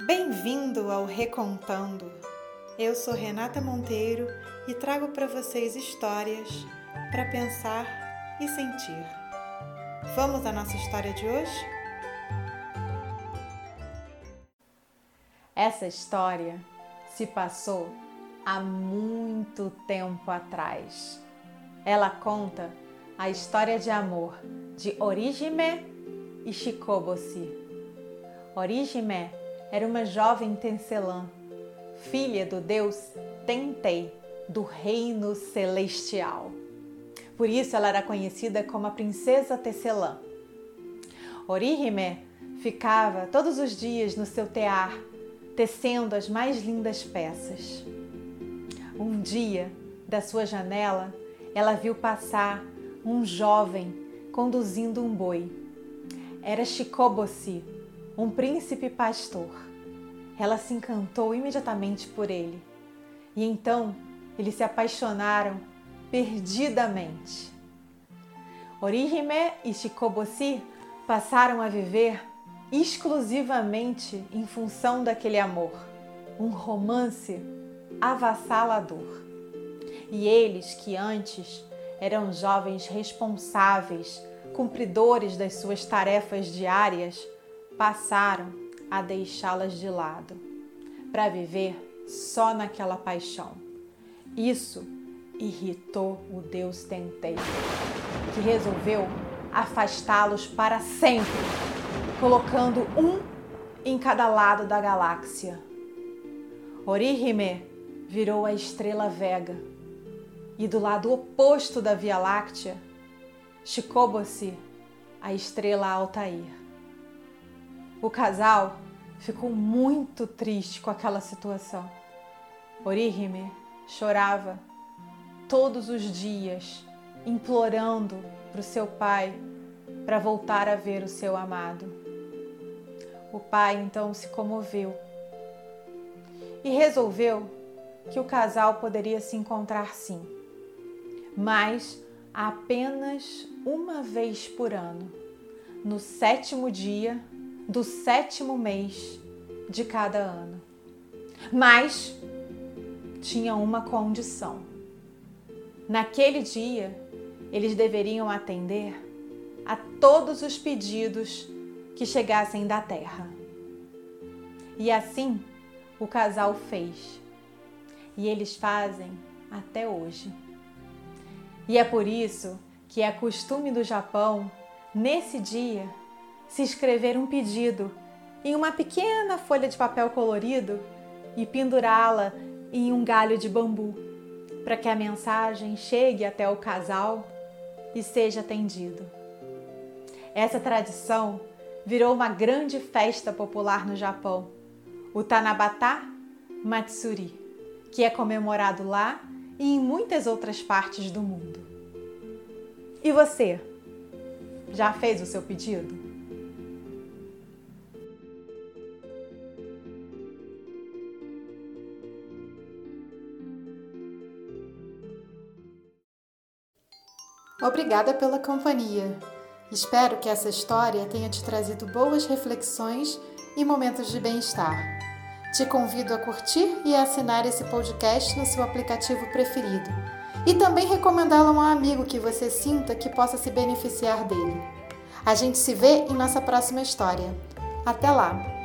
Bem-vindo ao Recontando. Eu sou Renata Monteiro e trago para vocês histórias para pensar e sentir. Vamos à nossa história de hoje? Essa história se passou há muito tempo atrás. Ela conta a história de amor de Orihime e Shikoboshi. Orihime era uma jovem tecelã, filha do deus Tentei, do reino celestial. Por isso ela era conhecida como a princesa tecelã. Orihime ficava todos os dias no seu tear, tecendo as mais lindas peças. Um dia, da sua janela, ela viu passar um jovem conduzindo um boi. Era Shikoboshi, um príncipe pastor. Ela se encantou imediatamente por ele. E então eles se apaixonaram perdidamente. Orihime e Shikoboshi passaram a viver exclusivamente em função daquele amor, um romance avassalador. E eles que antes eram jovens responsáveis, cumpridores das suas tarefas diárias, passaram a deixá-las de lado para viver só naquela paixão. Isso irritou o Deus Tentei, que resolveu afastá-los para sempre, colocando um em cada lado da galáxia. Orihime virou a estrela Vega e do lado oposto da Via Láctea, Shikoboshi, a estrela Altair. O casal ficou muito triste com aquela situação. Orihime chorava todos os dias, implorando para o seu pai para voltar a ver o seu amado. O pai então se comoveu e resolveu que o casal poderia se encontrar sim mas apenas uma vez por ano, no sétimo dia do sétimo mês de cada ano. Mas tinha uma condição. Naquele dia, eles deveriam atender a todos os pedidos que chegassem da terra. E assim o casal fez. E eles fazem até hoje. E é por isso que é costume do Japão, nesse dia, se escrever um pedido em uma pequena folha de papel colorido e pendurá-la em um galho de bambu, para que a mensagem chegue até o casal e seja atendido. Essa tradição virou uma grande festa popular no Japão, o Tanabata Matsuri, que é comemorado lá e em muitas outras partes do mundo. E você? Já fez o seu pedido? Obrigada pela companhia. Espero que essa história tenha te trazido boas reflexões e momentos de bem-estar. Te convido a curtir e a assinar esse podcast no seu aplicativo preferido e também recomendá-lo a um amigo que você sinta que possa se beneficiar dele. A gente se vê em nossa próxima história. Até lá!